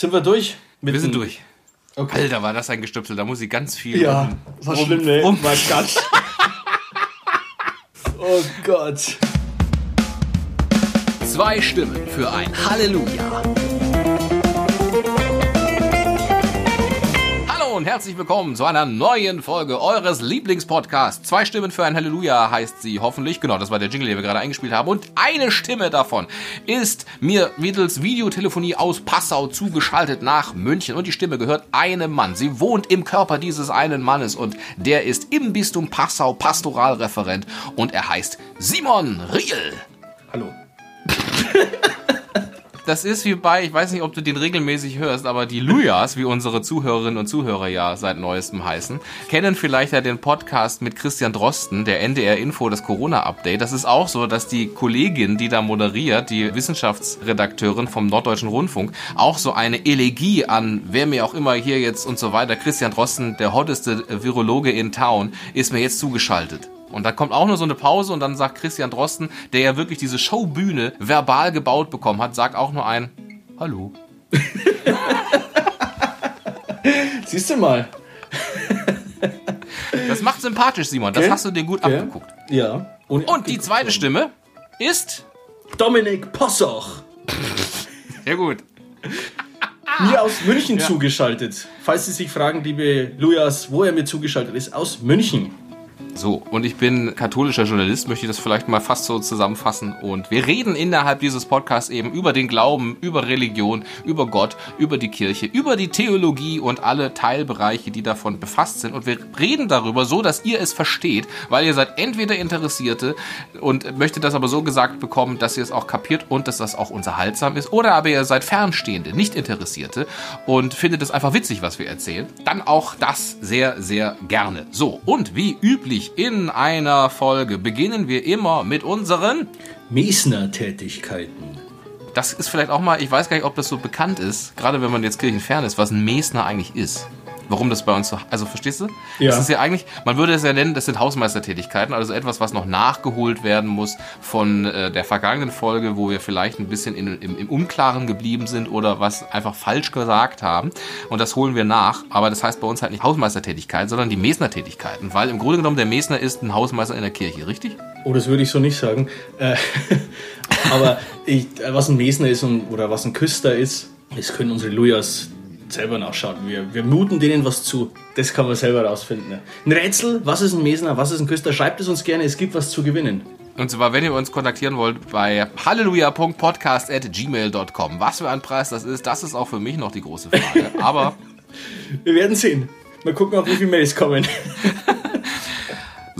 Sind wir durch? Mit wir sind durch. Okay. Alter, war das ein Gestöpsel. Da muss ich ganz viel. Ja, um, war um, schlimm, ne? Um. Mein Gott. oh Gott. Zwei Stimmen für ein Halleluja. Und herzlich willkommen zu einer neuen Folge eures Lieblingspodcasts. Zwei Stimmen für ein Halleluja heißt sie hoffentlich. Genau, das war der Jingle, den wir gerade eingespielt haben. Und eine Stimme davon ist mir mittels Videotelefonie aus Passau zugeschaltet nach München. Und die Stimme gehört einem Mann. Sie wohnt im Körper dieses einen Mannes und der ist im Bistum Passau Pastoralreferent und er heißt Simon Riel. Hallo. das ist wie bei, ich weiß nicht, ob du den regelmäßig hörst, aber die Lujas, wie unsere Zuhörerinnen und Zuhörer ja seit neuestem heißen, kennen vielleicht ja den Podcast mit Christian Drosten, der NDR Info, das Corona-Update. Das ist auch so, dass die Kollegin, die da moderiert, die Wissenschaftsredakteurin vom Norddeutschen Rundfunk, auch so eine Elegie an, wer mir auch immer hier jetzt und so weiter, Christian Drosten, der hotteste Virologe in Town, ist mir jetzt zugeschaltet. Und da kommt auch nur so eine Pause und dann sagt Christian Drosten, der ja wirklich diese Showbühne verbal gebaut bekommen hat, sagt auch nur ein Hallo. Siehst du mal. das macht sympathisch, Simon. Das okay. hast du dir gut okay. abgeguckt. Ja. Und, und die zweite Stimme ist Dominik Possoch. Sehr gut. Mir aus München ja. zugeschaltet. Falls Sie sich fragen, liebe Lujas, wo er mir zugeschaltet ist, aus München. So, und ich bin katholischer Journalist, möchte ich das vielleicht mal fast so zusammenfassen. Und wir reden innerhalb dieses Podcasts eben über den Glauben, über Religion, über Gott, über die Kirche, über die Theologie und alle Teilbereiche, die davon befasst sind. Und wir reden darüber so, dass ihr es versteht, weil ihr seid entweder Interessierte und möchtet das aber so gesagt bekommen, dass ihr es auch kapiert und dass das auch unterhaltsam ist. Oder aber ihr seid Fernstehende, nicht Interessierte und findet es einfach witzig, was wir erzählen. Dann auch das sehr, sehr gerne. So, und wie üblich in einer Folge beginnen wir immer mit unseren Mesner-Tätigkeiten. Das ist vielleicht auch mal, ich weiß gar nicht, ob das so bekannt ist, gerade wenn man jetzt kirchenfern ist, was ein Mesner eigentlich ist warum das bei uns so, also verstehst du? Ja. Das ist ja eigentlich, man würde es ja nennen, das sind Hausmeistertätigkeiten, also etwas, was noch nachgeholt werden muss von äh, der vergangenen Folge, wo wir vielleicht ein bisschen in, im, im Unklaren geblieben sind oder was einfach falsch gesagt haben. Und das holen wir nach. Aber das heißt bei uns halt nicht Hausmeistertätigkeit, sondern die Mesnertätigkeiten, weil im Grunde genommen der Mesner ist ein Hausmeister in der Kirche, richtig? Oh, das würde ich so nicht sagen. Äh, aber ich, was ein Mesner ist und, oder was ein Küster ist, das können unsere Lujas selber nachschauen. Wir, wir muten denen was zu. Das kann man selber rausfinden. Ein Rätsel, was ist ein Mesner, was ist ein Küster? Schreibt es uns gerne, es gibt was zu gewinnen. Und zwar, wenn ihr uns kontaktieren wollt, bei halleluja.podcast.gmail.com. Was für ein Preis das ist, das ist auch für mich noch die große Frage. Aber. Wir werden sehen. Mal gucken, auf wie viele Mails kommen.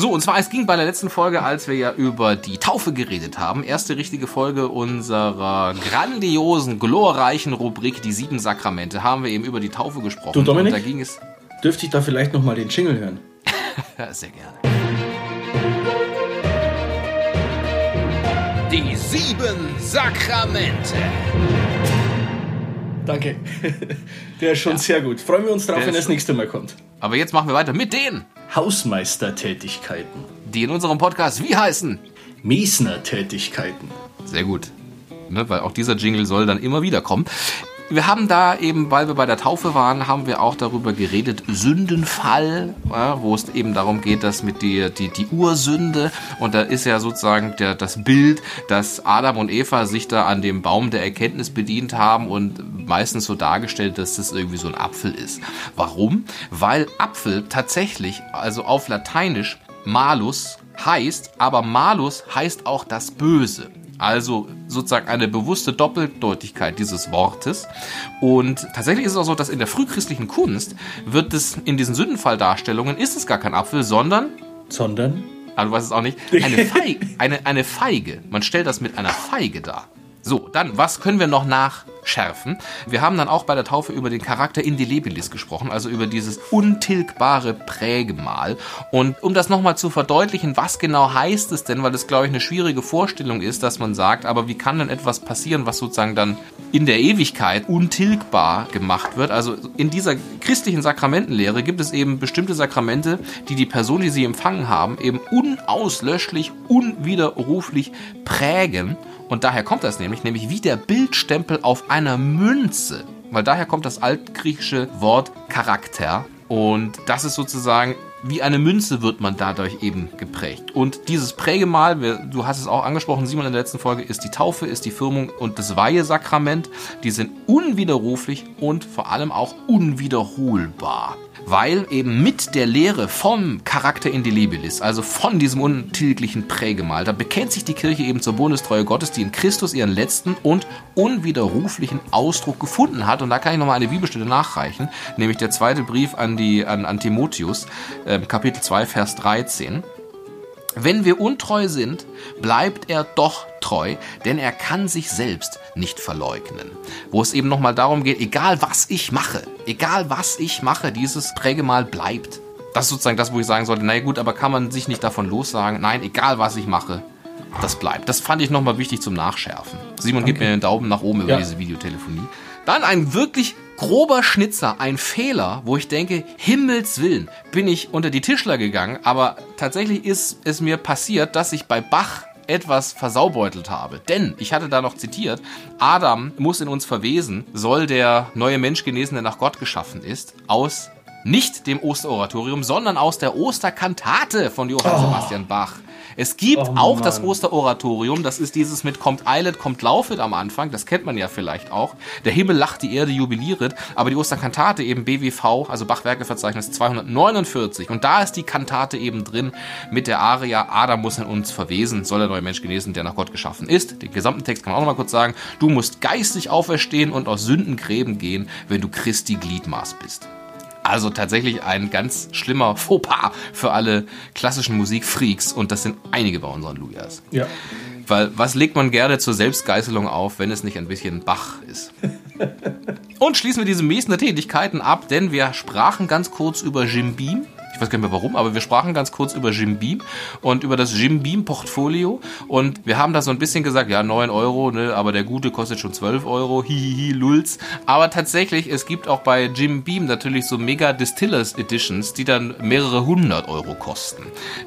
So, und zwar, es ging bei der letzten Folge, als wir ja über die Taufe geredet haben, erste richtige Folge unserer grandiosen, glorreichen Rubrik, die sieben Sakramente, haben wir eben über die Taufe gesprochen. Du, Dominik, und da ging es dürfte ich da vielleicht nochmal den Jingle hören? ja, sehr gerne. Die sieben Sakramente. Danke. Der ist schon ja. sehr gut. Freuen wir uns drauf, wenn er das nächste Mal kommt. Aber jetzt machen wir weiter mit den Hausmeistertätigkeiten. Die in unserem Podcast wie heißen? Miesner-Tätigkeiten. Sehr gut. Ne, weil auch dieser Jingle soll dann immer wieder kommen wir haben da eben, weil wir bei der Taufe waren, haben wir auch darüber geredet, Sündenfall, ja, wo es eben darum geht, dass mit die, die, die Ursünde, und da ist ja sozusagen der, das Bild, dass Adam und Eva sich da an dem Baum der Erkenntnis bedient haben und meistens so dargestellt, dass das irgendwie so ein Apfel ist. Warum? Weil Apfel tatsächlich, also auf Lateinisch, Malus heißt, aber Malus heißt auch das Böse. Also sozusagen eine bewusste Doppeldeutigkeit dieses Wortes. Und tatsächlich ist es auch so, dass in der frühchristlichen Kunst wird es in diesen Sündenfalldarstellungen ist es gar kein Apfel, sondern sondern aber du weißt es auch nicht, eine Feige, eine, eine Feige. Man stellt das mit einer Feige dar. So, dann, was können wir noch nachschärfen? Wir haben dann auch bei der Taufe über den Charakter Indelebilis gesprochen, also über dieses untilgbare Prägemal. Und um das nochmal zu verdeutlichen, was genau heißt es denn, weil das, glaube ich, eine schwierige Vorstellung ist, dass man sagt, aber wie kann denn etwas passieren, was sozusagen dann in der Ewigkeit untilgbar gemacht wird? Also in dieser christlichen Sakramentenlehre gibt es eben bestimmte Sakramente, die die Person, die sie empfangen haben, eben unauslöschlich, unwiderruflich prägen und daher kommt das nämlich, nämlich wie der Bildstempel auf einer Münze. weil daher kommt das altgriechische Wort Charakter. Und das ist sozusagen wie eine Münze wird man dadurch eben geprägt. Und dieses Prägemal, du hast es auch angesprochen, Simon, in der letzten Folge, ist die Taufe, ist die Firmung und das Weihesakrament. Die sind unwiderruflich und vor allem auch unwiederholbar weil eben mit der Lehre vom Charakter Indelibilis, also von diesem untilglichen Prägemal, da bekennt sich die Kirche eben zur Bundestreue Gottes, die in Christus ihren letzten und unwiderruflichen Ausdruck gefunden hat. Und da kann ich nochmal eine Bibelstelle nachreichen, nämlich der zweite Brief an, die, an, an Timotheus, äh, Kapitel 2, Vers 13. Wenn wir untreu sind, bleibt er doch treu, denn er kann sich selbst nicht verleugnen. Wo es eben nochmal darum geht, egal was ich mache, egal was ich mache, dieses Prägemal bleibt. Das ist sozusagen das, wo ich sagen sollte, naja gut, aber kann man sich nicht davon lossagen? Nein, egal was ich mache, das bleibt. Das fand ich nochmal wichtig zum Nachschärfen. Simon, okay. gib mir einen Daumen nach oben über ja. diese Videotelefonie. Dann ein wirklich grober Schnitzer, ein Fehler, wo ich denke, Himmels Willen, bin ich unter die Tischler gegangen, aber tatsächlich ist es mir passiert, dass ich bei Bach etwas versaubeutelt habe. Denn, ich hatte da noch zitiert, Adam muss in uns verwesen, soll der neue Mensch genesen, der nach Gott geschaffen ist, aus nicht dem Osteroratorium, sondern aus der Osterkantate von Johann oh. Sebastian Bach. Es gibt oh, auch das Osteroratorium, das ist dieses mit kommt eilet, kommt laufet am Anfang, das kennt man ja vielleicht auch. Der Himmel lacht, die Erde jubiliert, aber die Osterkantate eben BWV, also Bachwerkeverzeichnis 249 und da ist die Kantate eben drin mit der Aria, Adam muss in uns verwesen, soll der neue Mensch genesen, der nach Gott geschaffen ist. Den gesamten Text kann man auch noch mal kurz sagen, du musst geistig auferstehen und aus Sündengräben gehen, wenn du Christi Gliedmaß bist. Also tatsächlich ein ganz schlimmer Fauxpas für alle klassischen Musikfreaks und das sind einige bei unseren Lujas. Ja. Weil was legt man gerne zur Selbstgeißelung auf, wenn es nicht ein bisschen Bach ist? und schließen wir diese Mesen Tätigkeiten ab, denn wir sprachen ganz kurz über Jim Beam ich weiß gar nicht mehr warum, aber wir sprachen ganz kurz über Jim Beam und über das Jim Beam Portfolio und wir haben da so ein bisschen gesagt, ja, 9 Euro, ne, aber der gute kostet schon 12 Euro, hihihi, lulz. Aber tatsächlich, es gibt auch bei Jim Beam natürlich so Mega Distillers Editions, die dann mehrere hundert Euro kosten.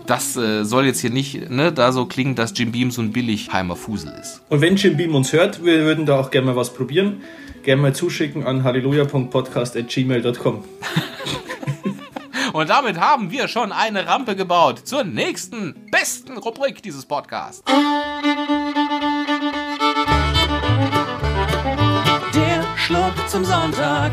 Das äh, soll jetzt hier nicht, ne, da so klingen, dass Jim Beam so ein Billigheimer Fusel ist. Und wenn Jim Beam uns hört, wir würden da auch gerne mal was probieren. Gerne mal zuschicken an halleluja.podcast.gmail.com. Und damit haben wir schon eine Rampe gebaut zur nächsten besten Rubrik dieses Podcasts. Der Schluck zum Sonntag.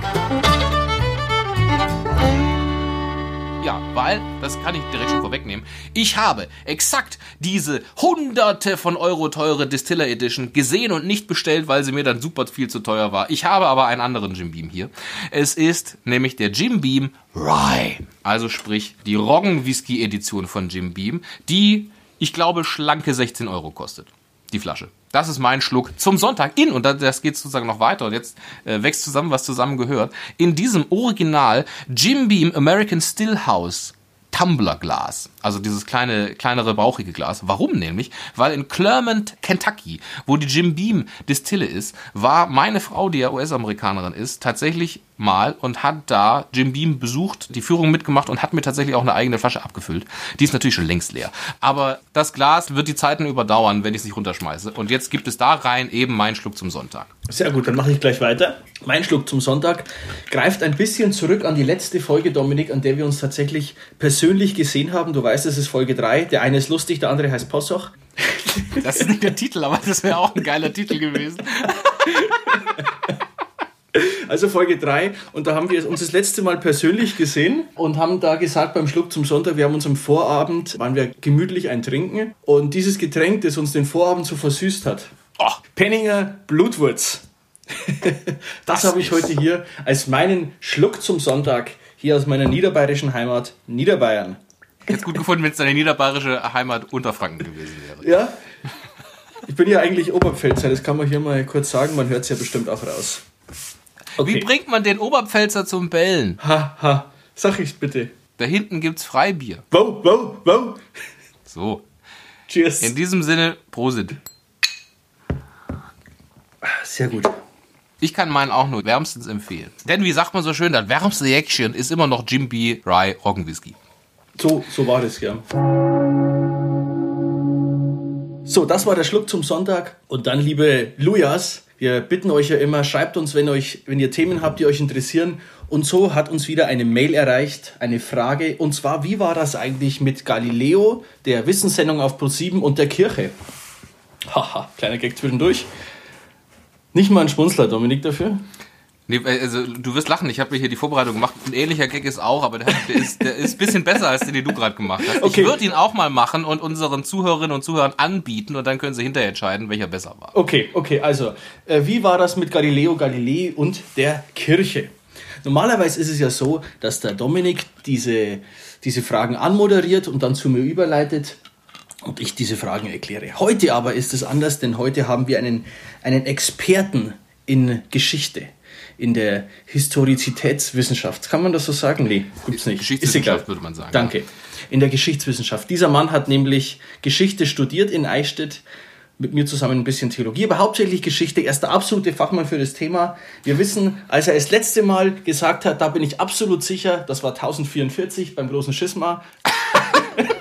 Ja, weil, das kann ich direkt schon vorwegnehmen, ich habe exakt diese hunderte von Euro teure Distiller Edition gesehen und nicht bestellt, weil sie mir dann super viel zu teuer war. Ich habe aber einen anderen Jim Beam hier. Es ist nämlich der Jim Beam Rye. Also sprich, die Roggen Whisky Edition von Jim Beam, die, ich glaube, schlanke 16 Euro kostet. Die Flasche. Das ist mein Schluck zum Sonntag in, und das geht sozusagen noch weiter, und jetzt äh, wächst zusammen, was zusammen gehört, in diesem Original Jim Beam American Stillhouse Tumblerglas, also dieses kleine, kleinere, bauchige Glas. Warum nämlich? Weil in Clermont, Kentucky, wo die Jim Beam Distille ist, war meine Frau, die ja US-Amerikanerin ist, tatsächlich mal und hat da Jim Beam besucht, die Führung mitgemacht und hat mir tatsächlich auch eine eigene Flasche abgefüllt. Die ist natürlich schon längst leer. Aber das Glas wird die Zeiten überdauern, wenn ich es nicht runterschmeiße. Und jetzt gibt es da rein eben meinen Schluck zum Sonntag. Sehr gut, dann mache ich gleich weiter. Mein Schluck zum Sonntag greift ein bisschen zurück an die letzte Folge, Dominik, an der wir uns tatsächlich persönlich gesehen haben. Du weißt, es ist Folge 3. Der eine ist lustig, der andere heißt Possoch. Das ist nicht der Titel, aber das wäre auch ein geiler Titel gewesen. Also Folge 3 und da haben wir uns das letzte Mal persönlich gesehen und haben da gesagt beim Schluck zum Sonntag, wir haben uns am Vorabend, waren wir gemütlich ein Trinken und dieses Getränk, das uns den Vorabend so versüßt hat, oh, Penninger Blutwurz. das habe ich heute hier als meinen Schluck zum Sonntag hier aus meiner niederbayerischen Heimat Niederbayern. Jetzt gut gefunden, wenn es deine niederbayerische Heimat Unterfranken gewesen wäre. Ja. Ich bin ja eigentlich Oberpfälzer, das kann man hier mal kurz sagen, man hört es ja bestimmt auch raus. Okay. Wie bringt man den Oberpfälzer zum Bellen? Ha, ha. Sag ich's bitte. Da hinten gibt's Freibier. Wow, wow, wow. So. Cheers. In diesem Sinne, Prosit. Sehr gut. Ich kann meinen auch nur wärmstens empfehlen. Denn wie sagt man so schön, das wärmste Jäckchen ist immer noch Jim B. Rye Roggenwhisky. So, so war das, ja. So, das war der Schluck zum Sonntag. Und dann, liebe Lujas, Wir bitten euch ja immer, schreibt uns, wenn, euch, wenn ihr Themen habt, die euch interessieren. Und so hat uns wieder eine Mail erreicht, eine Frage. Und zwar, wie war das eigentlich mit Galileo, der Wissenssendung auf Pro7 und der Kirche? Haha, kleiner Gag zwischendurch. Nicht mal ein Schmunzler, Dominik, dafür? Nee, also du wirst lachen, ich habe mir hier die Vorbereitung gemacht. Ein ähnlicher Gag ist auch, aber der, der ist, der ist ein bisschen besser als den, den du gerade gemacht hast. Okay. Ich würde ihn auch mal machen und unseren Zuhörerinnen und Zuhörern anbieten und dann können sie hinterher entscheiden, welcher besser war. Okay, okay, also äh, wie war das mit Galileo Galilei und der Kirche? Normalerweise ist es ja so, dass der Dominik diese, diese Fragen anmoderiert und dann zu mir überleitet und ich diese Fragen erkläre. Heute aber ist es anders, denn heute haben wir einen, einen Experten in Geschichte in der Historizitätswissenschaft. Kann man das so sagen? Nee, gibt's nicht. Geschichtswissenschaft würde man sagen. Danke. In der Geschichtswissenschaft. Dieser Mann hat nämlich Geschichte studiert in Eichstätt, mit mir zusammen ein bisschen Theologie, aber hauptsächlich Geschichte. Er ist der absolute Fachmann für das Thema. Wir wissen, als er das letzte Mal gesagt hat, da bin ich absolut sicher, das war 1044 beim großen Schisma.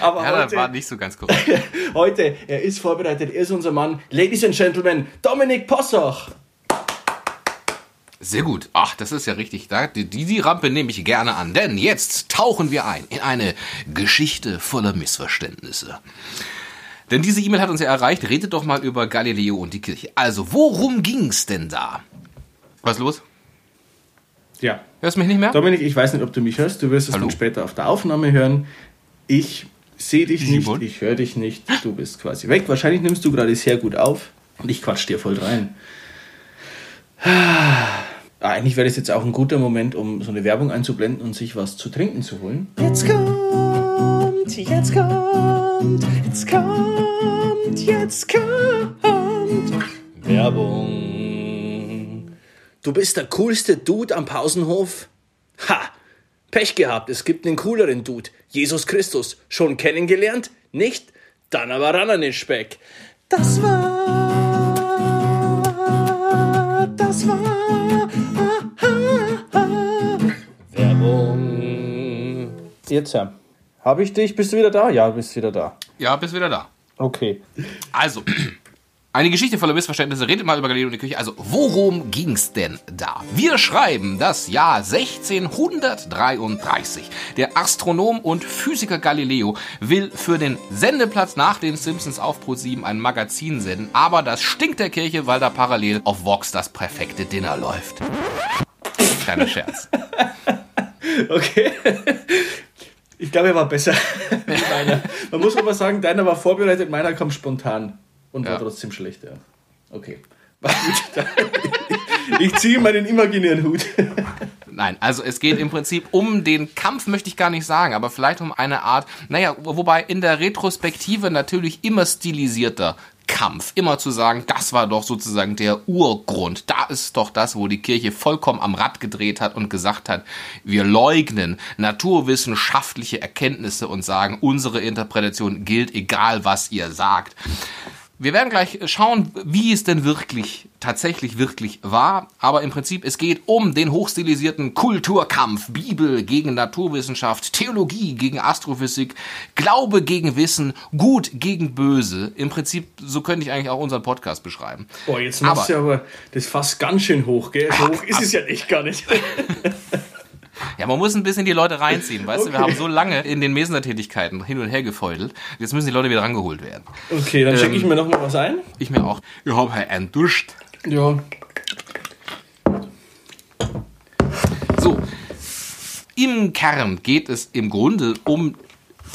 aber ja, heute, das war nicht so ganz korrekt. heute, er ist vorbereitet, er ist unser Mann. Ladies and Gentlemen, Dominik Possoch. Sehr gut. Ach, das ist ja richtig. Die, die Rampe nehme ich gerne an, denn jetzt tauchen wir ein in eine Geschichte voller Missverständnisse. Denn diese E-Mail hat uns ja erreicht. Redet doch mal über Galileo und die Kirche. Also, worum ging's denn da? Was ist los? Ja. Hörst du mich nicht mehr? Dominik, ich weiß nicht, ob du mich hörst. Du wirst es Hallo? dann später auf der Aufnahme hören. Ich sehe dich nicht, ich höre dich nicht. Du bist quasi weg. Wahrscheinlich nimmst du gerade sehr gut auf und ich quatsch dir voll rein. Eigentlich wäre das jetzt auch ein guter Moment, um so eine Werbung einzublenden und sich was zu trinken zu holen. Jetzt kommt, jetzt kommt, jetzt kommt, jetzt kommt. Werbung. Du bist der coolste Dude am Pausenhof? Ha! Pech gehabt, es gibt einen cooleren Dude. Jesus Christus. Schon kennengelernt? Nicht? Dann aber ran an den Speck. Das war. Das war. Jetzt, ja. Habe ich dich? Bist du wieder da? Ja, bist wieder da. Ja, bist wieder da. Okay. Also, eine Geschichte voller Missverständnisse. Redet mal über Galileo und die Küche. Also, worum ging's denn da? Wir schreiben das Jahr 1633. Der Astronom und Physiker Galileo will für den Sendeplatz nach den Simpsons auf Pro7 ein Magazin senden, aber das stinkt der Kirche, weil da parallel auf Vox das perfekte Dinner läuft. Kleiner Scherz. Okay. Ich glaube, er war besser. meiner. Man muss aber sagen, deiner war vorbereitet, meiner kam spontan und ja. war trotzdem schlecht. Ja. Okay. Ich ziehe meinen imaginären Hut. Nein, also es geht im Prinzip um den Kampf, möchte ich gar nicht sagen, aber vielleicht um eine Art, naja, wobei in der Retrospektive natürlich immer stilisierter Kampf, immer zu sagen, das war doch sozusagen der Urgrund. Da ist doch das, wo die Kirche vollkommen am Rad gedreht hat und gesagt hat, wir leugnen naturwissenschaftliche Erkenntnisse und sagen, unsere Interpretation gilt, egal was ihr sagt. Wir werden gleich schauen, wie es denn wirklich, tatsächlich wirklich war. Aber im Prinzip, es geht um den hochstilisierten Kulturkampf. Bibel gegen Naturwissenschaft, Theologie gegen Astrophysik, Glaube gegen Wissen, Gut gegen Böse. Im Prinzip, so könnte ich eigentlich auch unseren Podcast beschreiben. Boah, jetzt machst aber, du aber das fast ganz schön hoch, gell? So hoch ist es ja nicht gar nicht. Ja, man muss ein bisschen die Leute reinziehen, weißt okay. du? Wir haben so lange in den Mesner-Tätigkeiten hin und her gefeudelt. Jetzt müssen die Leute wieder rangeholt werden. Okay, dann ähm, schicke ich mir noch mal was ein. Ich mir auch. Ich habe halt einen Durst. Ja. So. Im Kern geht es im Grunde um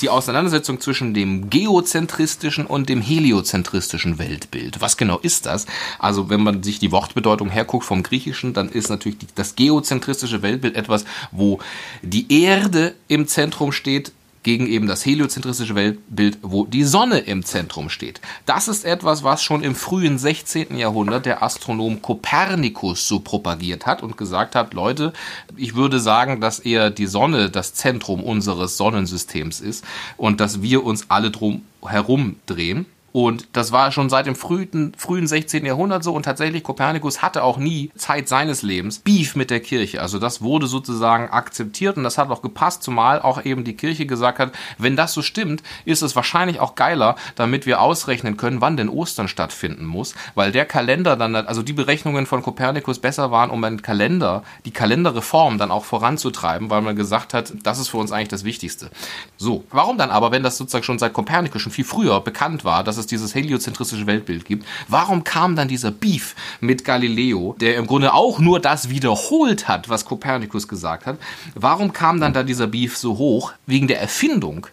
die Auseinandersetzung zwischen dem geozentristischen und dem heliozentristischen Weltbild. Was genau ist das? Also wenn man sich die Wortbedeutung herguckt vom Griechischen, dann ist natürlich das geozentristische Weltbild etwas, wo die Erde im Zentrum steht, gegen eben das heliozentristische Weltbild, wo die Sonne im Zentrum steht. Das ist etwas, was schon im frühen 16. Jahrhundert der Astronom Kopernikus so propagiert hat und gesagt hat, Leute, ich würde sagen, dass eher die Sonne das Zentrum unseres Sonnensystems ist und dass wir uns alle drum herum drehen. Und das war schon seit dem frühen, frühen 16. Jahrhundert so. Und tatsächlich, Kopernikus hatte auch nie Zeit seines Lebens Beef mit der Kirche. Also das wurde sozusagen akzeptiert und das hat auch gepasst, zumal auch eben die Kirche gesagt hat, wenn das so stimmt, ist es wahrscheinlich auch geiler, damit wir ausrechnen können, wann denn Ostern stattfinden muss. Weil der Kalender dann, also die Berechnungen von Kopernikus besser waren, um einen Kalender, die Kalenderreform dann auch voranzutreiben, weil man gesagt hat, das ist für uns eigentlich das Wichtigste. So, warum dann aber, wenn das sozusagen schon seit Kopernikus schon viel früher bekannt war, dass es es dieses heliozentristische Weltbild gibt, warum kam dann dieser Beef mit Galileo, der im Grunde auch nur das wiederholt hat, was Kopernikus gesagt hat? Warum kam dann da dieser Beef so hoch? Wegen der Erfindung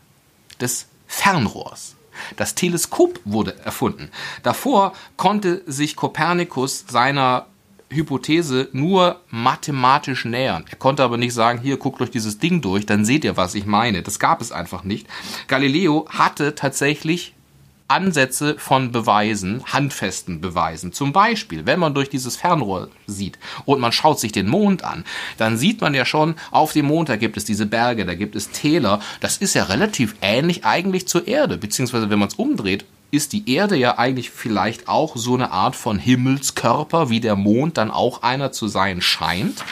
des Fernrohrs. Das Teleskop wurde erfunden. Davor konnte sich Kopernikus seiner Hypothese nur mathematisch nähern. Er konnte aber nicht sagen, hier guckt euch dieses Ding durch, dann seht ihr, was ich meine. Das gab es einfach nicht. Galileo hatte tatsächlich Ansätze von Beweisen, handfesten Beweisen. Zum Beispiel, wenn man durch dieses Fernrohr sieht und man schaut sich den Mond an, dann sieht man ja schon, auf dem Mond, da gibt es diese Berge, da gibt es Täler. Das ist ja relativ ähnlich eigentlich zur Erde, beziehungsweise wenn man es umdreht, ist die Erde ja eigentlich vielleicht auch so eine Art von Himmelskörper, wie der Mond dann auch einer zu sein scheint.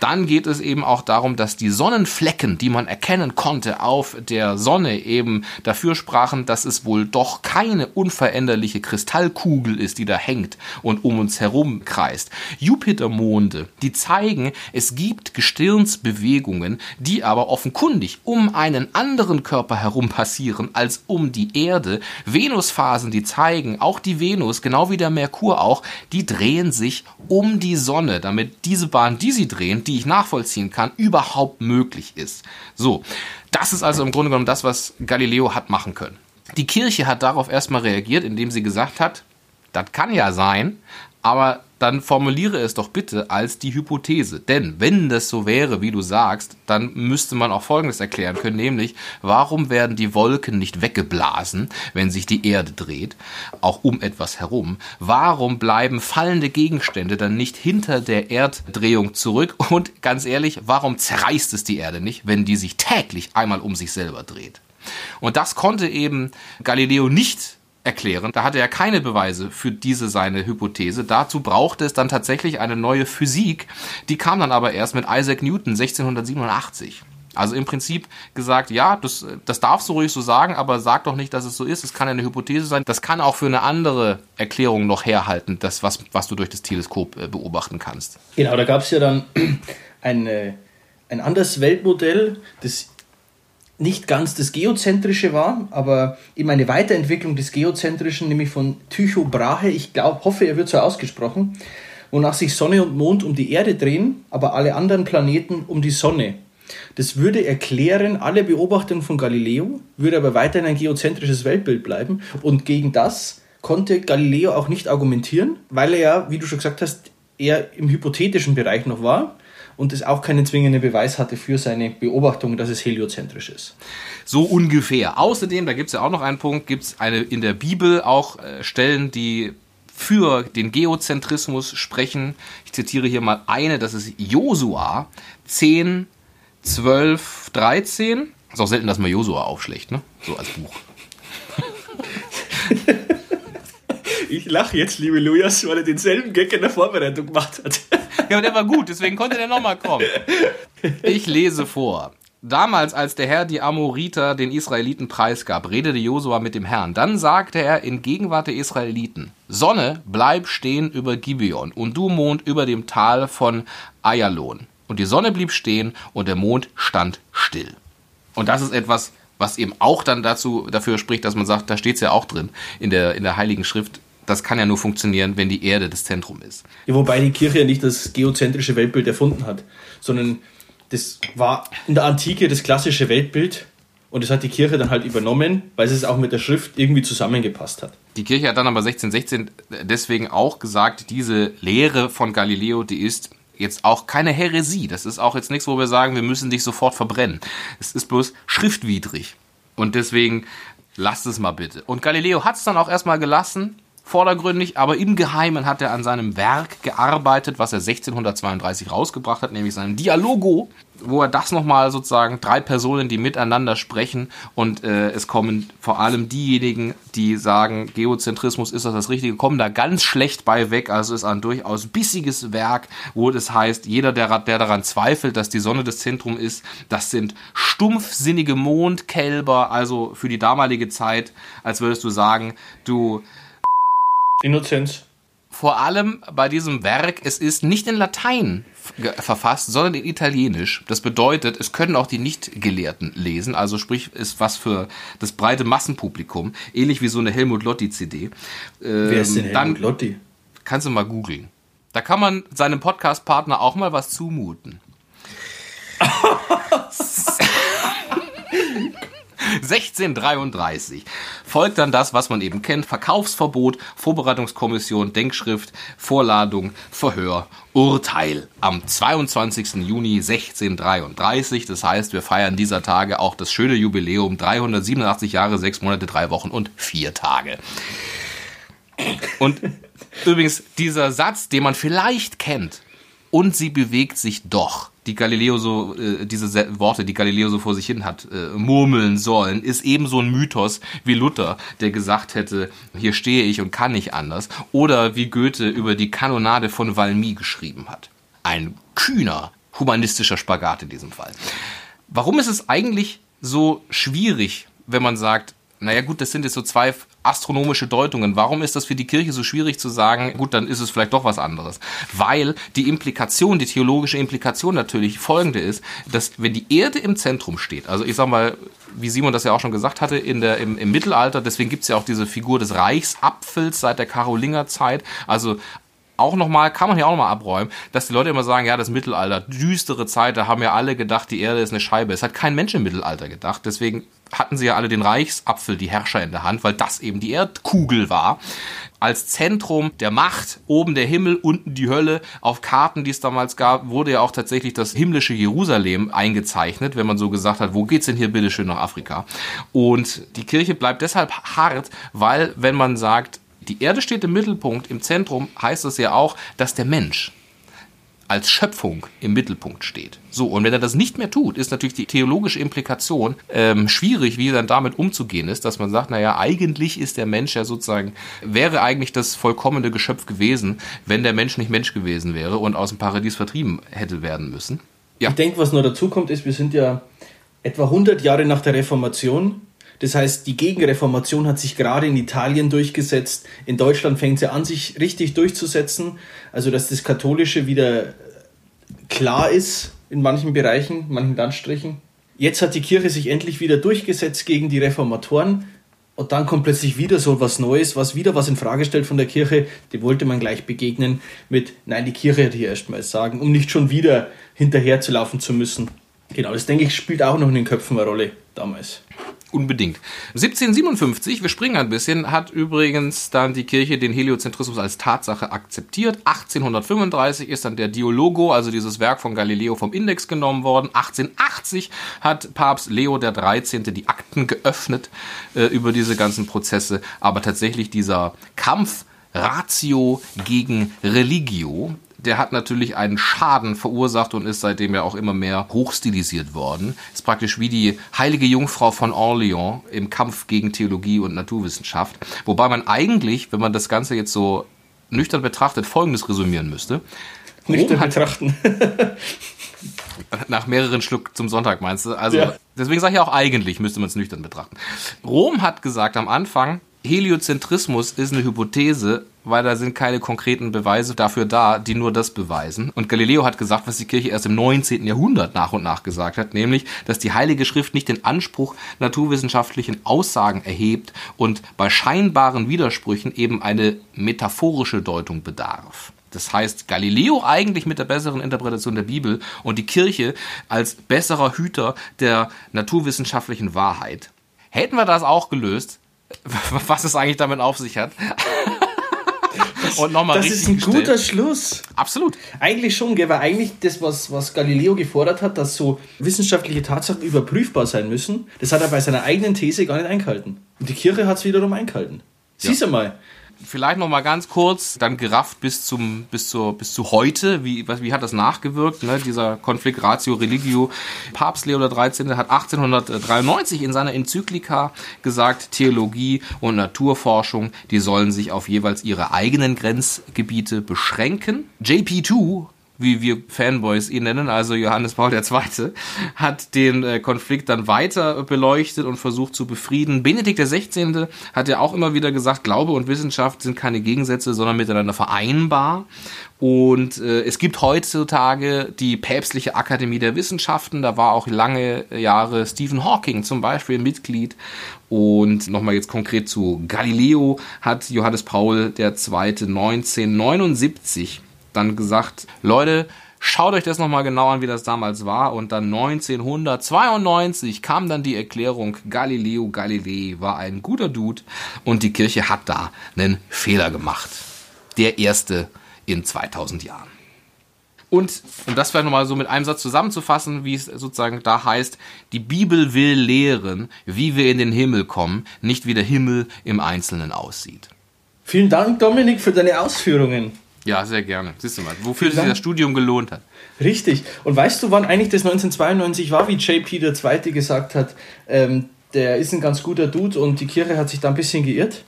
Dann geht es eben auch darum, dass die Sonnenflecken, die man erkennen konnte auf der Sonne, eben dafür sprachen, dass es wohl doch keine unveränderliche Kristallkugel ist, die da hängt und um uns herum kreist. Jupitermonde, die zeigen, es gibt Gestirnsbewegungen, die aber offenkundig um einen anderen Körper herum passieren als um die Erde. Venusphasen, die zeigen, auch die Venus, genau wie der Merkur auch, die drehen sich um die Sonne, damit diese Bahn, die sie drehen, die ich nachvollziehen kann, überhaupt möglich ist. So, das ist also im Grunde genommen das, was Galileo hat machen können. Die Kirche hat darauf erstmal reagiert, indem sie gesagt hat, das kann ja sein, aber dann formuliere es doch bitte als die Hypothese. Denn wenn das so wäre, wie du sagst, dann müsste man auch Folgendes erklären können, nämlich warum werden die Wolken nicht weggeblasen, wenn sich die Erde dreht, auch um etwas herum? Warum bleiben fallende Gegenstände dann nicht hinter der Erddrehung zurück? Und ganz ehrlich, warum zerreißt es die Erde nicht, wenn die sich täglich einmal um sich selber dreht? Und das konnte eben Galileo nicht erklären. Da hatte er keine Beweise für diese seine Hypothese. Dazu brauchte es dann tatsächlich eine neue Physik. Die kam dann aber erst mit Isaac Newton 1687. Also im Prinzip gesagt, ja, das, das darfst du ruhig so sagen, aber sag doch nicht, dass es so ist. Es kann eine Hypothese sein. Das kann auch für eine andere Erklärung noch herhalten, das, was, was du durch das Teleskop äh, beobachten kannst. Genau, da gab es ja dann eine, ein anderes Weltmodell, das nicht ganz das Geozentrische war, aber eben eine Weiterentwicklung des Geozentrischen, nämlich von Tycho Brahe, ich glaube, hoffe, er wird so ausgesprochen, wonach sich Sonne und Mond um die Erde drehen, aber alle anderen Planeten um die Sonne. Das würde erklären, alle Beobachtungen von Galileo, würde aber weiterhin ein geozentrisches Weltbild bleiben. Und gegen das konnte Galileo auch nicht argumentieren, weil er ja, wie du schon gesagt hast, eher im hypothetischen Bereich noch war und es auch keinen zwingenden Beweis hatte für seine Beobachtung, dass es heliozentrisch ist. So ungefähr. Außerdem, da gibt es ja auch noch einen Punkt, gibt es eine in der Bibel auch äh, Stellen, die für den Geozentrismus sprechen. Ich zitiere hier mal eine, das ist Josua 10, 12, 13. Ist auch selten, dass man Josua aufschlägt, ne? So als Buch. Ich lache jetzt, liebe Lujas, weil er denselben Gag in der Vorbereitung gemacht hat. Ja, aber der war gut, deswegen konnte der nochmal kommen. Ich lese vor. Damals, als der Herr die Amoriter den Israeliten preisgab, redete Josua mit dem Herrn. Dann sagte er in Gegenwart der Israeliten, Sonne, bleib stehen über Gibeon und du Mond über dem Tal von Ayalon. Und die Sonne blieb stehen und der Mond stand still. Und das ist etwas, was eben auch dann dazu, dafür spricht, dass man sagt, da steht es ja auch drin in der, in der Heiligen Schrift, das kann ja nur funktionieren, wenn die Erde das Zentrum ist. Ja, wobei die Kirche ja nicht das geozentrische Weltbild erfunden hat, sondern das war in der Antike das klassische Weltbild und das hat die Kirche dann halt übernommen, weil es auch mit der Schrift irgendwie zusammengepasst hat. Die Kirche hat dann aber 1616 deswegen auch gesagt, diese Lehre von Galileo, die ist jetzt auch keine Häresie. Das ist auch jetzt nichts, wo wir sagen, wir müssen dich sofort verbrennen. Es ist bloß schriftwidrig. Und deswegen lasst es mal bitte. Und Galileo hat es dann auch erstmal gelassen vordergründig, aber im Geheimen hat er an seinem Werk gearbeitet, was er 1632 rausgebracht hat, nämlich seinem Dialogo, wo er das nochmal sozusagen drei Personen, die miteinander sprechen und äh, es kommen vor allem diejenigen, die sagen, Geozentrismus ist das das Richtige, kommen da ganz schlecht bei weg. Also ist ein durchaus bissiges Werk, wo es heißt, jeder, der, der daran zweifelt, dass die Sonne das Zentrum ist, das sind stumpfsinnige Mondkälber, also für die damalige Zeit, als würdest du sagen, du Innozenz. Vor allem bei diesem Werk, es ist nicht in Latein verfasst, sondern in Italienisch. Das bedeutet, es können auch die Nicht-Gelehrten lesen, also sprich, ist was für das breite Massenpublikum, ähnlich wie so eine Helmut Lotti-CD. Wer ist denn ähm, Helmut dann Lotti? Kannst du mal googeln. Da kann man seinem Podcast-Partner auch mal was zumuten. 1633 folgt dann das, was man eben kennt. Verkaufsverbot, Vorbereitungskommission, Denkschrift, Vorladung, Verhör, Urteil am 22. Juni 1633. Das heißt, wir feiern dieser Tage auch das schöne Jubiläum 387 Jahre, 6 Monate, 3 Wochen und 4 Tage. Und übrigens, dieser Satz, den man vielleicht kennt, und sie bewegt sich doch die Galileo so, äh, diese Worte, die Galileo so vor sich hin hat, äh, murmeln sollen, ist ebenso ein Mythos wie Luther, der gesagt hätte, hier stehe ich und kann nicht anders. Oder wie Goethe über die Kanonade von Valmy geschrieben hat. Ein kühner humanistischer Spagat in diesem Fall. Warum ist es eigentlich so schwierig, wenn man sagt, naja gut, das sind jetzt so zwei astronomische Deutungen. Warum ist das für die Kirche so schwierig zu sagen, gut, dann ist es vielleicht doch was anderes? Weil die Implikation, die theologische Implikation natürlich folgende ist, dass wenn die Erde im Zentrum steht, also ich sag mal, wie Simon das ja auch schon gesagt hatte, in der, im, im Mittelalter, deswegen gibt's ja auch diese Figur des Reichsapfels seit der Karolingerzeit, also auch nochmal, kann man hier auch nochmal abräumen, dass die Leute immer sagen, ja, das Mittelalter, düstere Zeit, da haben ja alle gedacht, die Erde ist eine Scheibe. Es hat kein Mensch im Mittelalter gedacht. Deswegen hatten sie ja alle den Reichsapfel, die Herrscher in der Hand, weil das eben die Erdkugel war. Als Zentrum der Macht, oben der Himmel, unten die Hölle. Auf Karten, die es damals gab, wurde ja auch tatsächlich das himmlische Jerusalem eingezeichnet, wenn man so gesagt hat, wo geht's denn hier bitteschön nach Afrika? Und die Kirche bleibt deshalb hart, weil wenn man sagt, die Erde steht im Mittelpunkt, im Zentrum, heißt es ja auch, dass der Mensch als Schöpfung im Mittelpunkt steht. So, und wenn er das nicht mehr tut, ist natürlich die theologische Implikation ähm, schwierig, wie dann damit umzugehen ist, dass man sagt, naja, eigentlich ist der Mensch ja sozusagen, wäre eigentlich das vollkommene Geschöpf gewesen, wenn der Mensch nicht Mensch gewesen wäre und aus dem Paradies vertrieben hätte werden müssen. Ja. Ich denke, was noch dazu kommt, ist, wir sind ja etwa 100 Jahre nach der Reformation das heißt, die Gegenreformation hat sich gerade in Italien durchgesetzt. In Deutschland fängt sie an, sich richtig durchzusetzen. Also, dass das Katholische wieder klar ist in manchen Bereichen, manchen Landstrichen. Jetzt hat die Kirche sich endlich wieder durchgesetzt gegen die Reformatoren. Und dann kommt plötzlich wieder so was Neues, was wieder was in Frage stellt von der Kirche. Die wollte man gleich begegnen mit, nein, die Kirche hat hier erstmal sagen, um nicht schon wieder hinterher zu laufen zu müssen. Genau, das denke ich spielt auch noch in den Köpfen eine Rolle damals. Unbedingt. 1757, wir springen ein bisschen, hat übrigens dann die Kirche den Heliozentrismus als Tatsache akzeptiert. 1835 ist dann der Dialogo, also dieses Werk von Galileo, vom Index genommen worden. 1880 hat Papst Leo XIII. die Akten geöffnet äh, über diese ganzen Prozesse. Aber tatsächlich dieser Kampf Ratio gegen Religio der hat natürlich einen Schaden verursacht und ist seitdem ja auch immer mehr hochstilisiert worden. Ist praktisch wie die heilige Jungfrau von Orleans im Kampf gegen Theologie und Naturwissenschaft. Wobei man eigentlich, wenn man das Ganze jetzt so nüchtern betrachtet, Folgendes resümieren müsste. Nüchtern betrachten. nach mehreren Schluck zum Sonntag meinst du? Also ja. deswegen sage ich auch eigentlich müsste man es nüchtern betrachten. Rom hat gesagt am Anfang, Heliozentrismus ist eine Hypothese, weil da sind keine konkreten Beweise dafür da, die nur das beweisen. Und Galileo hat gesagt, was die Kirche erst im 19. Jahrhundert nach und nach gesagt hat, nämlich, dass die Heilige Schrift nicht den Anspruch naturwissenschaftlichen Aussagen erhebt und bei scheinbaren Widersprüchen eben eine metaphorische Deutung bedarf. Das heißt, Galileo eigentlich mit der besseren Interpretation der Bibel und die Kirche als besserer Hüter der naturwissenschaftlichen Wahrheit. Hätten wir das auch gelöst, was es eigentlich damit auf sich hat. Und nochmal Das ist ein gestellt. guter Schluss. Absolut. Eigentlich schon, gell? weil eigentlich das, was, was Galileo gefordert hat, dass so wissenschaftliche Tatsachen überprüfbar sein müssen, das hat er bei seiner eigenen These gar nicht eingehalten. Und die Kirche hat es wiederum eingehalten. Siehst du mal. Vielleicht noch mal ganz kurz, dann gerafft bis zum bis zur bis zu heute, wie was wie hat das nachgewirkt, ne? Dieser Konflikt Ratio Religio. Papst Leo XIII. hat 1893 in seiner Enzyklika gesagt, Theologie und Naturforschung, die sollen sich auf jeweils ihre eigenen Grenzgebiete beschränken. JP2 wie wir Fanboys ihn nennen, also Johannes Paul II., hat den äh, Konflikt dann weiter beleuchtet und versucht zu befrieden. Benedikt XVI. hat ja auch immer wieder gesagt, Glaube und Wissenschaft sind keine Gegensätze, sondern miteinander vereinbar. Und äh, es gibt heutzutage die Päpstliche Akademie der Wissenschaften. Da war auch lange Jahre Stephen Hawking zum Beispiel Mitglied. Und nochmal jetzt konkret zu Galileo hat Johannes Paul II. 1979 dann gesagt, Leute, schaut euch das nochmal genau an, wie das damals war. Und dann 1992 kam dann die Erklärung, Galileo Galilei war ein guter Dude und die Kirche hat da einen Fehler gemacht. Der erste in 2000 Jahren. Und, um das vielleicht nochmal so mit einem Satz zusammenzufassen, wie es sozusagen da heißt, die Bibel will lehren, wie wir in den Himmel kommen, nicht wie der Himmel im Einzelnen aussieht. Vielen Dank, Dominik, für deine Ausführungen. Ja, sehr gerne. Siehst du mal, wofür sich das Studium gelohnt hat. Richtig. Und weißt du, wann eigentlich das 1992 war, wie JP der Zweite gesagt hat, ähm, der ist ein ganz guter Dude und die Kirche hat sich da ein bisschen geirrt?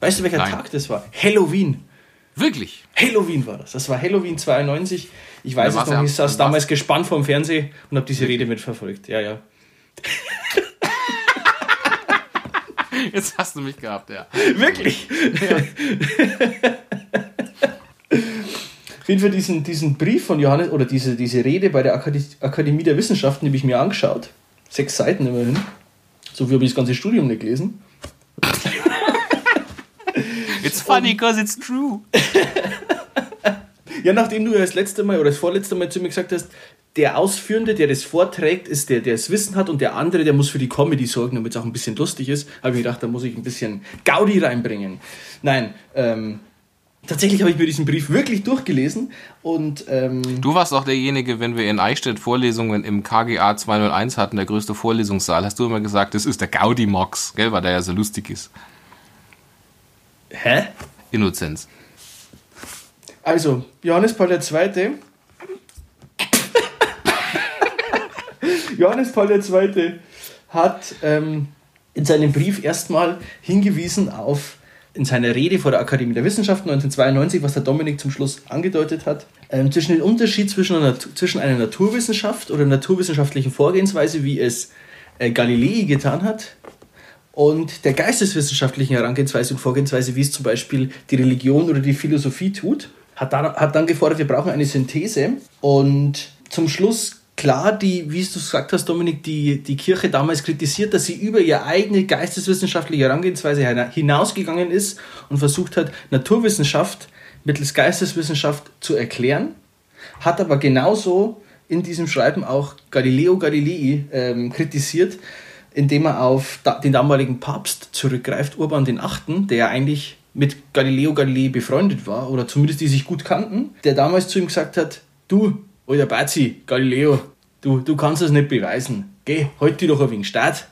Weißt du, welcher Nein. Tag das war? Halloween. Wirklich? Halloween war das. Das war Halloween 92. Ich weiß es noch, ich saß damals gespannt vorm Fernseher und habe diese Rede mitverfolgt. Ja, ja. Jetzt hast du mich gehabt, ja. Wirklich? Ja. Auf jeden Fall diesen, diesen Brief von Johannes oder diese, diese Rede bei der Akademie der Wissenschaften, die habe ich mir angeschaut. Sechs Seiten immerhin. So wie habe ich das ganze Studium nicht gelesen. It's funny because it's true. ja, nachdem du ja das letzte Mal oder das vorletzte Mal zu mir gesagt hast, der Ausführende, der das vorträgt, ist der, der das Wissen hat und der andere, der muss für die Comedy sorgen, damit es auch ein bisschen lustig ist, habe ich gedacht, da muss ich ein bisschen Gaudi reinbringen. Nein, ähm, Tatsächlich habe ich mir diesen Brief wirklich durchgelesen und ähm du warst auch derjenige, wenn wir in Eichstätt Vorlesungen im KGA 201 hatten, der größte Vorlesungssaal, hast du immer gesagt, das ist der Gaudi Mox, gell, weil der ja so lustig ist. Hä? Innozenz. Also, Johannes Paul II. Johannes Paul II. hat ähm, in seinem Brief erstmal hingewiesen auf in seiner Rede vor der Akademie der Wissenschaften 1992, was der Dominik zum Schluss angedeutet hat, ähm, zwischen den Unterschied zwischen einer, zwischen einer Naturwissenschaft oder naturwissenschaftlichen Vorgehensweise, wie es äh, Galilei getan hat, und der geisteswissenschaftlichen Herangehensweise und Vorgehensweise, wie es zum Beispiel die Religion oder die Philosophie tut, hat dann, hat dann gefordert, wir brauchen eine Synthese. Und zum Schluss klar, die, wie du gesagt hast, Dominik, die, die Kirche damals kritisiert, dass sie über ihre eigene geisteswissenschaftliche Herangehensweise hinausgegangen ist und versucht hat, Naturwissenschaft mittels Geisteswissenschaft zu erklären, hat aber genauso in diesem Schreiben auch Galileo Galilei ähm, kritisiert, indem er auf den damaligen Papst zurückgreift, Urban Achten, der eigentlich mit Galileo Galilei befreundet war oder zumindest die sich gut kannten, der damals zu ihm gesagt hat, du, Alter Bazi, Galileo, du, du kannst es nicht beweisen. Geh, halt dich doch ein wenig Staat.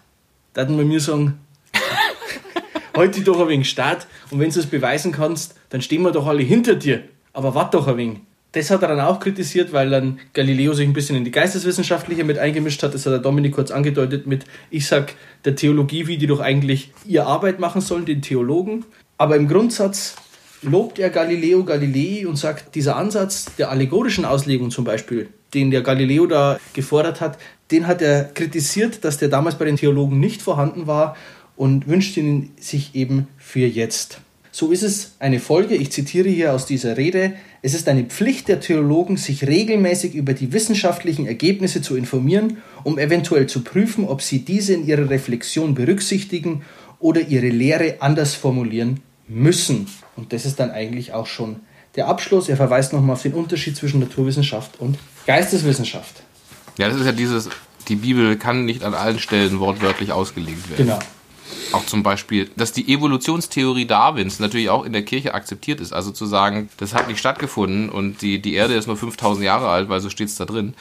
Da wir mir sagen, halt dich doch ein wenig Staat und wenn du es beweisen kannst, dann stehen wir doch alle hinter dir. Aber warte doch ein wenig. Das hat er dann auch kritisiert, weil dann Galileo sich ein bisschen in die Geisteswissenschaftliche mit eingemischt hat. Das hat der Dominik kurz angedeutet mit, ich sag der Theologie, wie die doch eigentlich ihre Arbeit machen sollen, den Theologen. Aber im Grundsatz lobt er Galileo Galilei und sagt, dieser Ansatz der allegorischen Auslegung zum Beispiel, den der Galileo da gefordert hat, den hat er kritisiert, dass der damals bei den Theologen nicht vorhanden war und wünscht ihn sich eben für jetzt. So ist es eine Folge, ich zitiere hier aus dieser Rede, es ist eine Pflicht der Theologen, sich regelmäßig über die wissenschaftlichen Ergebnisse zu informieren, um eventuell zu prüfen, ob sie diese in ihrer Reflexion berücksichtigen oder ihre Lehre anders formulieren müssen. Und das ist dann eigentlich auch schon der Abschluss. Er verweist nochmal auf den Unterschied zwischen Naturwissenschaft und Geisteswissenschaft. Ja, das ist ja dieses, die Bibel kann nicht an allen Stellen wortwörtlich ausgelegt werden. Genau. Auch zum Beispiel, dass die Evolutionstheorie Darwins natürlich auch in der Kirche akzeptiert ist. Also zu sagen, das hat nicht stattgefunden und die, die Erde ist nur 5000 Jahre alt, weil so steht es da drin.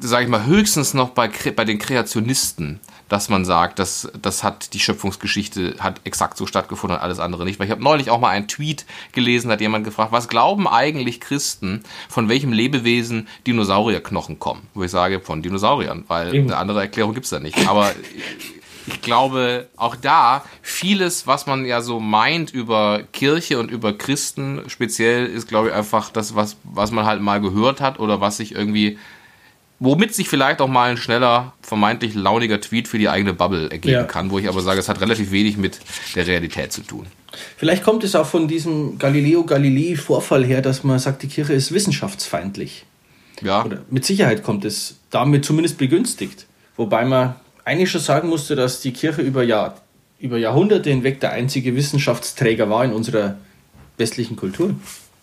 Sage ich mal, höchstens noch bei, bei den Kreationisten, dass man sagt, dass das hat die Schöpfungsgeschichte hat exakt so stattgefunden und alles andere nicht. Weil ich habe neulich auch mal einen Tweet gelesen, hat jemand gefragt, was glauben eigentlich Christen, von welchem Lebewesen Dinosaurierknochen kommen? Wo ich sage, von Dinosauriern, weil eine andere Erklärung gibt's da nicht. Aber ich glaube, auch da vieles, was man ja so meint über Kirche und über Christen, speziell ist, glaube ich, einfach das, was, was man halt mal gehört hat oder was sich irgendwie, womit sich vielleicht auch mal ein schneller, vermeintlich launiger Tweet für die eigene Bubble ergeben ja. kann, wo ich aber sage, es hat relativ wenig mit der Realität zu tun. Vielleicht kommt es auch von diesem Galileo Galilei-Vorfall her, dass man sagt, die Kirche ist wissenschaftsfeindlich. Ja. Oder mit Sicherheit kommt es damit zumindest begünstigt. Wobei man eigentlich schon sagen musste, dass die Kirche über, Jahr, über Jahrhunderte hinweg der einzige Wissenschaftsträger war in unserer westlichen Kultur.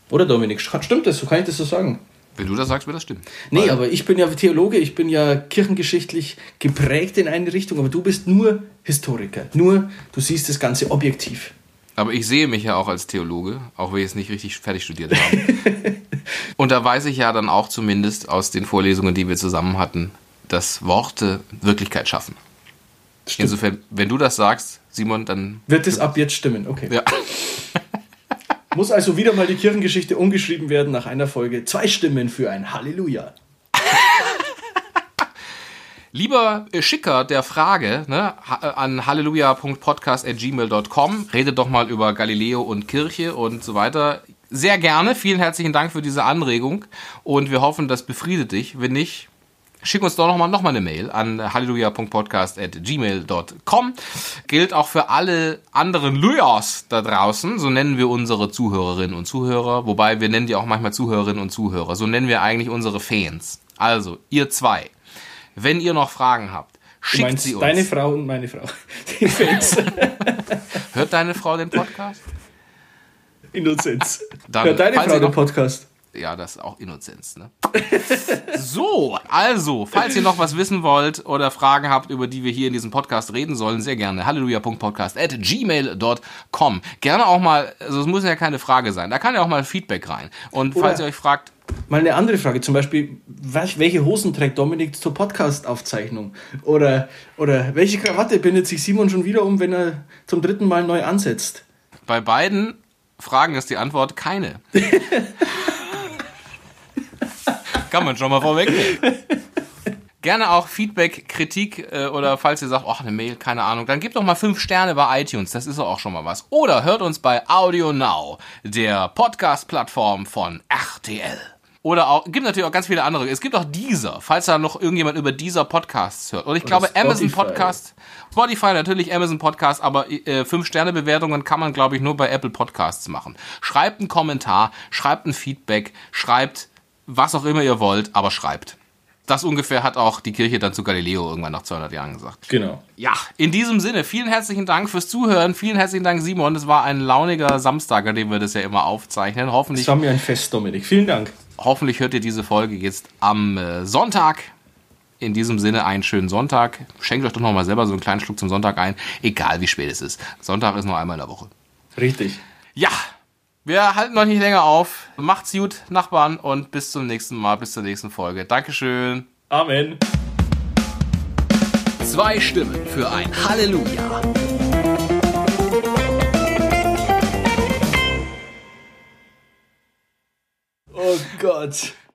Oder Dominik? Stimmt das? So kann ich das so sagen? Wenn du das sagst, wird das stimmen. Nee, Weil aber ich bin ja Theologe, ich bin ja kirchengeschichtlich geprägt in eine Richtung, aber du bist nur Historiker. Nur, du siehst das Ganze objektiv. Aber ich sehe mich ja auch als Theologe, auch wenn ich es nicht richtig fertig studiert habe. Und da weiß ich ja dann auch zumindest aus den Vorlesungen, die wir zusammen hatten, dass Worte Wirklichkeit schaffen. Stimmt. Insofern, wenn du das sagst, Simon, dann. Wird es ab jetzt stimmen, okay. Ja. Muss also wieder mal die Kirchengeschichte umgeschrieben werden nach einer Folge. Zwei Stimmen für ein Halleluja. Lieber Schicker der Frage ne, an halleluja.podcast.gmail.com, redet doch mal über Galileo und Kirche und so weiter. Sehr gerne. Vielen herzlichen Dank für diese Anregung und wir hoffen, das befriedet dich. Wenn nicht, Schick uns doch nochmal noch mal eine Mail an halleluja.podcast.gmail.com. Gilt auch für alle anderen Luyas da draußen. So nennen wir unsere Zuhörerinnen und Zuhörer. Wobei wir nennen die auch manchmal Zuhörerinnen und Zuhörer. So nennen wir eigentlich unsere Fans. Also, ihr zwei. Wenn ihr noch Fragen habt, schickt sie uns. Deine Frau und meine Frau. Die Fans. Hört deine Frau den Podcast? Innozenz. Dann, Hört deine Frau den Podcast? ja, das ist auch Innozenz, ne? So, also, falls ihr noch was wissen wollt oder Fragen habt, über die wir hier in diesem Podcast reden sollen, sehr gerne. Halleluja.podcast at gmail.com. Gerne auch mal, also es muss ja keine Frage sein, da kann ja auch mal Feedback rein. Und falls oder ihr euch fragt, Mal eine andere Frage, zum Beispiel, welche Hosen trägt Dominik zur Podcast-Aufzeichnung? Oder, oder welche Krawatte bindet sich Simon schon wieder um, wenn er zum dritten Mal neu ansetzt? Bei beiden Fragen ist die Antwort keine. Kann man schon mal vorwegnehmen. Gerne auch Feedback, Kritik äh, oder falls ihr sagt, ach, eine Mail, keine Ahnung, dann gebt doch mal fünf Sterne bei iTunes, das ist auch schon mal was. Oder hört uns bei Audio Now, der Podcast-Plattform von RTL. Oder auch, gibt natürlich auch ganz viele andere. Es gibt auch dieser, falls da noch irgendjemand über dieser Podcasts hört. Und ich glaube, Spotify. Amazon Podcast, Spotify natürlich, Amazon Podcast, aber äh, fünf Sterne Bewertungen kann man, glaube ich, nur bei Apple Podcasts machen. Schreibt einen Kommentar, schreibt ein Feedback, schreibt was auch immer ihr wollt, aber schreibt. Das ungefähr hat auch die Kirche dann zu Galileo irgendwann nach 200 Jahren gesagt. Genau. Ja, in diesem Sinne, vielen herzlichen Dank fürs Zuhören. Vielen herzlichen Dank, Simon. Es war ein launiger Samstag, an dem wir das ja immer aufzeichnen. Hoffentlich. Es war mir ein Fest, Dominik. Vielen Dank. Hoffentlich hört ihr diese Folge jetzt am äh, Sonntag. In diesem Sinne einen schönen Sonntag. Schenkt euch doch noch mal selber so einen kleinen Schluck zum Sonntag ein. Egal wie spät es ist. Sonntag ist nur einmal in der Woche. Richtig. Ja, wir halten noch nicht länger auf. Macht's gut, Nachbarn, und bis zum nächsten Mal, bis zur nächsten Folge. Dankeschön. Amen. Zwei Stimmen für ein Halleluja. Oh Gott.